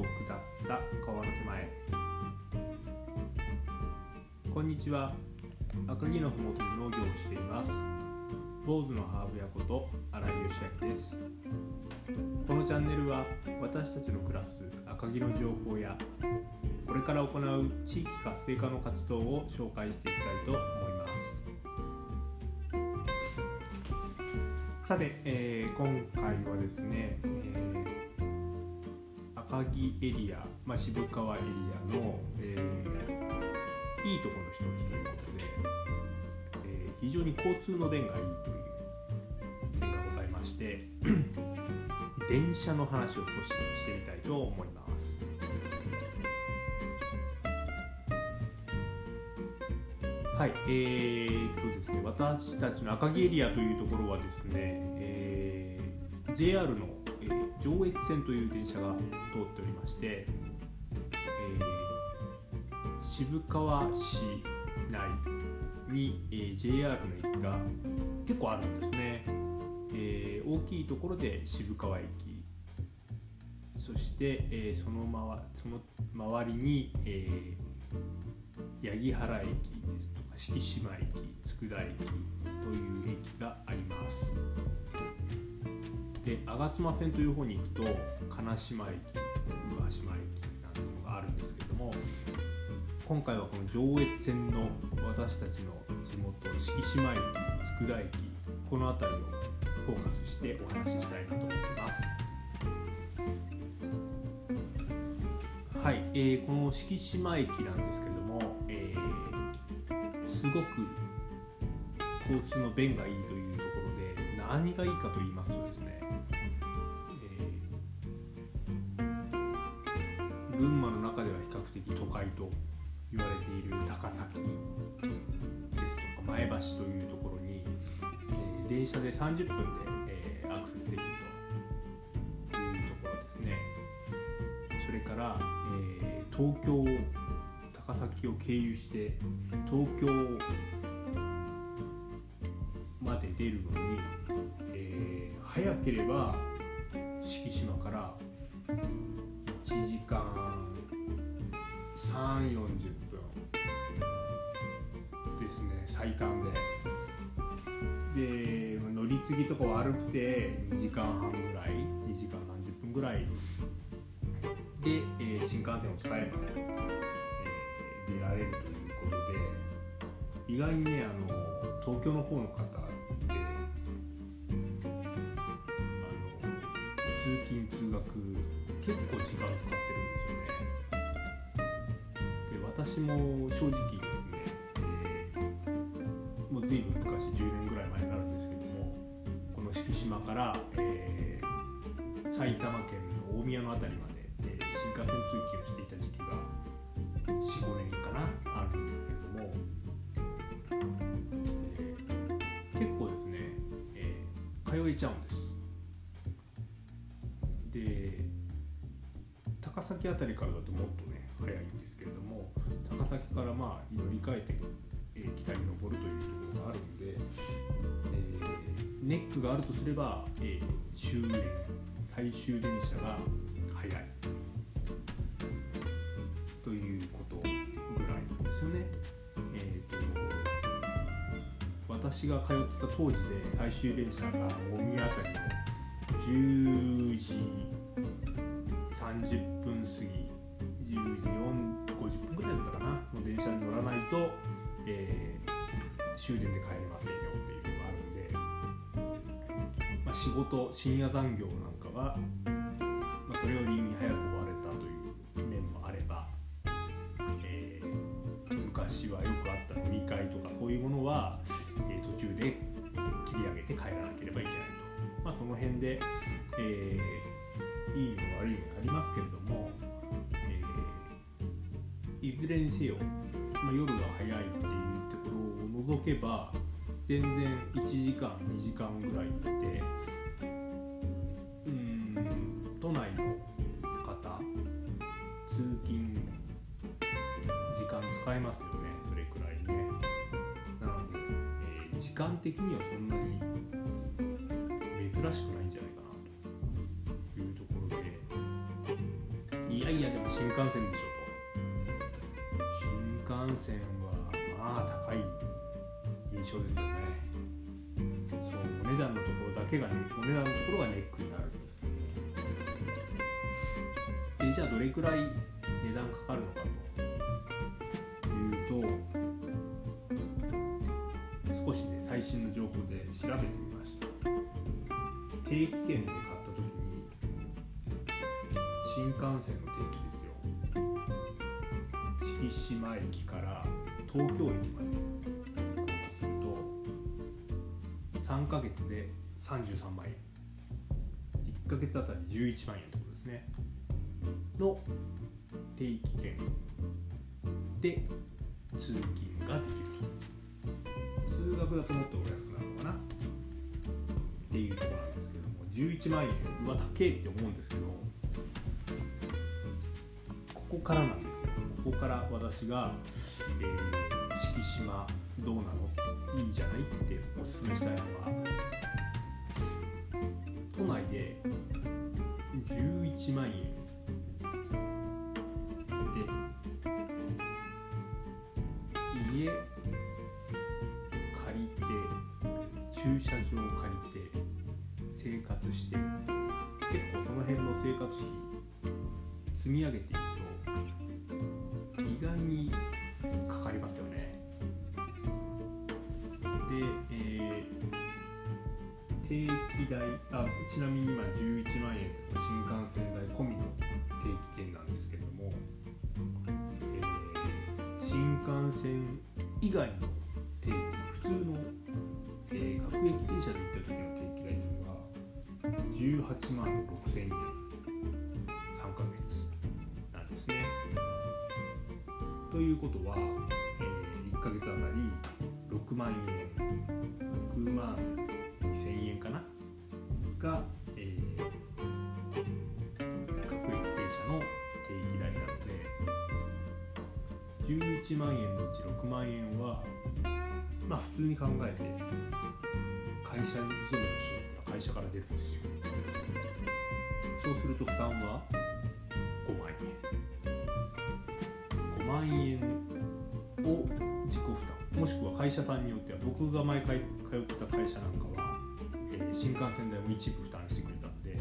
を下った。川の手前。こんにちは。赤城のふもとで農業をしています。坊主のハーブ屋こと新井義明です。このチャンネルは私たちの暮らす赤城の情報やこれから行う地域活性化の活動を紹介していきたいと思います。さて、えー、今回はですね、えー赤城エリア、まあ、渋川エリアの、えーいいところの一つということで、えー、非常に交通の便がいいという点がございまして 電車の話を少ししてみたいと思います。はいえー、とですね私たちの赤城エリアというところはですね、えー、JR の、上越線という電車が通っておりまして、えー渋川市内に、えー、JR の駅が結構あるんですね、えー、大きいところで渋川駅。そして、えー、そのまわその周りに、えー、八木原駅ですとか敷島駅佃駅という駅があります。で吾妻線という方に行くと金島駅宇和島駅なんていうのがあるんですけれども今回はこの上越線の私たちの地元敷島駅佃駅この辺りをフォーカスしてお話ししたいなと思ってます。はい、えー、この敷島駅なんですけども、えー、すごく交通の便がいいというところで何がいいかと言いますとですね、群馬の中では比較的都会と言われている高崎ですとか前橋というところに、えー、電車で30分で、えー、アクセスできるというところですね。それから、えー、東京高崎を経由して東京まで出るのに、えー、早ければ敷島から1時間3 4 0分ですね最短でで乗り継ぎとか悪くて2時間半ぐらい2時間30分ぐらいで、えー、新幹線を使えばね、えー、出られるということで意外にねあの東京の方の方ってあの通勤通学結構時間使ってるんですよね。で私も正直ですねもう随分昔10年ぐらい前になるんですけどもこの敷島から、えー、埼玉県の大宮の辺りまで、えー、新幹線通勤をしていた時期が45年かなあるんですけれども、えー、結構ですね、え、通えちゃうんです高崎辺りからだともっとね早いんですけれども高崎からまあ乗り換えてえー、北に登るというところがあるので、えー、ネックがあるとすれば、えー、終電最終電車が早いということぐらいなんですよね。えーと、私が通ってた当時で最終電車が大宮辺りの10時30分えー、終電で帰れませんよっていうのがあるんで、まあ、仕事深夜残業なんかは、まあ、それを理由に早く終われたという面もあれば、えー、昔はよくあった飲み会とかそういうものは、えー、途中で切り上げて帰らなければいけないと、まあ、その辺で、えー、いい面悪い面ありますけれども、え、いずれにせよまあ、夜が早いっていうところを除けば全然1時間2時間ぐらいでうん都内の方通勤時間使えますよねそれくらいね。なので、えー、時間的にはそんなに珍しくないんじゃないかなというところで。いやいやでも新幹線でしょ幹線はまあ高い印象ですよね。そうお値段のところだけがねお値段のところがネックになるんですでじゃあどれくらい値段かかるのかというと少しね最新の情報で調べてみました定期券で買った時に新幹線の定期島駅から東京駅まで行こうとすると3ヶ月で33万円。1ヶ月あたり11万円ってことですね。の定期券で通勤ができると。通学だともっとお安くなるのかな。っていうところなんですけども11万円うわ高えって思うんですけどここからなんです。ここから私が、えー、敷島どうなの？いいじゃないっておすすめしたいのは都内で11万円。で家借りて駐車場借りて生活して結構その辺の生活費積み上げていく。意外にかかりますよね。で、えー、定期代あちなみに今11万円と新幹線代込みの定期券なんですけれども、えー、新幹線以外の定期普通の、えー、各駅停車で行った時の定期代というのは18万6000円。ことは、えー、1ヶ月あたり6万円6万2000円かな？が、えー、各駅停車の定期代なので11万円のうち6万円はまあ普通に考えて会社に勤める人だったら会社から出るんですよ。そうすると負担は5万円。5万円会社さんによっては僕が毎回通ってた会社なんかは、えー、新幹線代も一部負担してくれたんで例え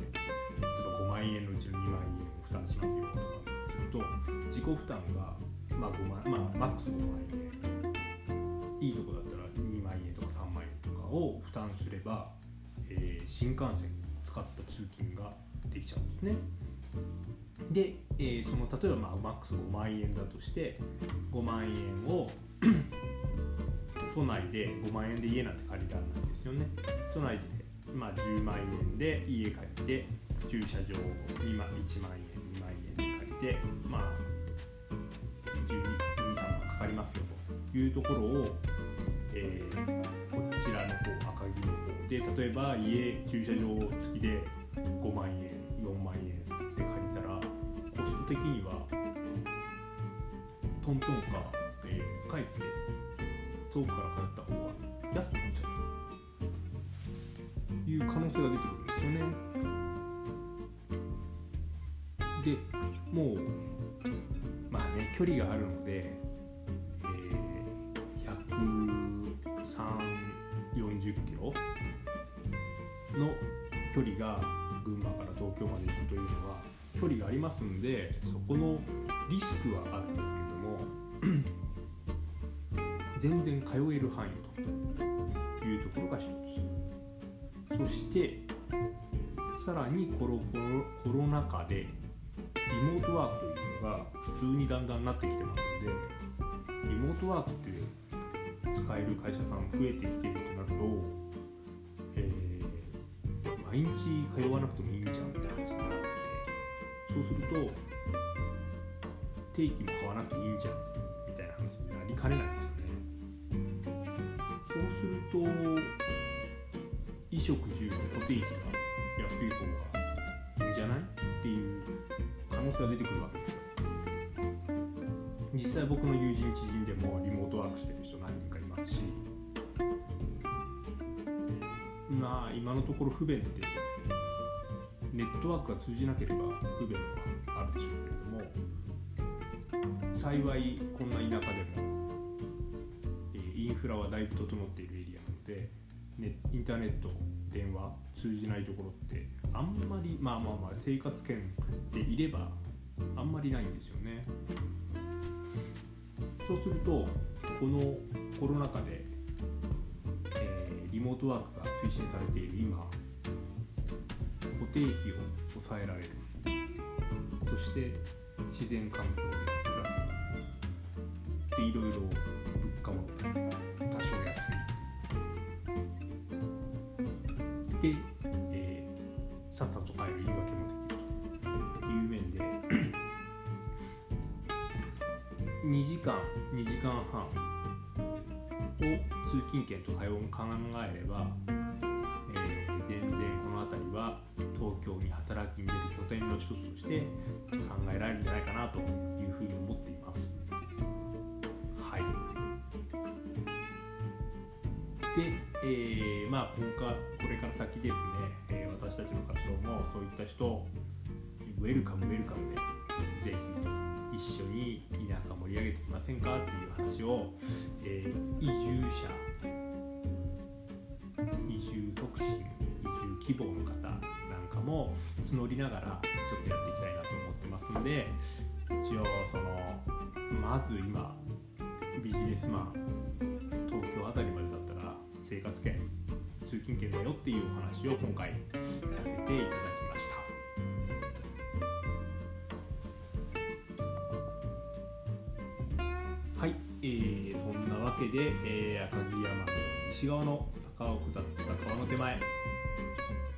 ば5万円のうちの2万円を負担しますよとかすると自己負担がまあ5万まあマックス5万円いいとこだったら2万円とか3万円とかを負担すれば、えー、新幹線使った通勤ができちゃうんですね。で、えー、その例えばまあマックス5万円だとして5万円を都内で5万円で家なんて借りられないですよね。都内で、まあ、10万円で家借りて駐車場2万1万円2万円で借りてまあ12、3万かかりますよというところを、えー、こちらの方赤木の方で例えば家駐車場付きで5万円4万円で借りたらコスト的にはトントンか、えー、帰って遠くから通った方が安くなっちゃうという可能性が出てくるんですよね。でもうまあね距離があるので、えー、13040キロの距離が群馬から東京まで行くというのは距離がありますんでそこのリスクはあるんですけども全然通える範囲というところが一つ。そしてさらにコロコロコロナ禍でリモートワークというのが普通にだんだんなってきてますのでリモートワークって使える会社さん増えてきてるとなると、えー、毎日通わなくてもいいんじゃんみたいな話になってそうすると定期も買わなくていいんじゃんみたいな話になりかねないですと衣食住の固定費が安い方がいいんじゃないっていう可能性が出てくるわけですよ実際僕の友人知人でもリモートワークしてる人何人かいますしまあ今のところ不便ってネットワークが通じなければ不便はあるでしょうけれども幸いこんな田舎でもフラはだいぶ整っているエリア、ね、インターネット電話通じないところってあんまりまあまあまあ生活圏でいればあんまりないんですよね。そうするとこのコロナ禍で、えー、リモートワークが推進されている今固定費を抑えられる。そして自然環境でプラスでいろいろ物価も2時間2時間半を通勤圏と考えれば、えー、全然この辺りは東京に働きに出る拠点の一つとして考えられるんじゃないかなというふうに思っています。はい、で、えー、まあ今回これから先ですね、えー、私たちの活動もそういった人ウェルカムウェルカムでぜひ一緒に田舎盛り上げていきませんかっていう話を、えー、移住者移住促進移住希望の方なんかも募りながらちょっとやっていきたいなと思ってますので一応そのまず今ビジネスマン東京辺りまでだったら生活圏通勤圏だよっていうお話を今回させていただきました。で、えー、赤城山の西側の坂を下った川の手前。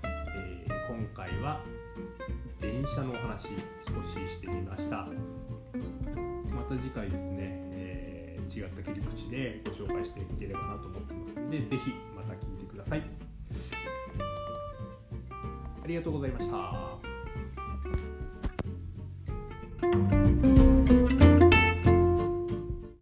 え今回は電車のお話少ししてみました。また次回ですね、えー、違った切り口でご紹介していければなと思ってますので是非また聞いてください。ありがとうございました。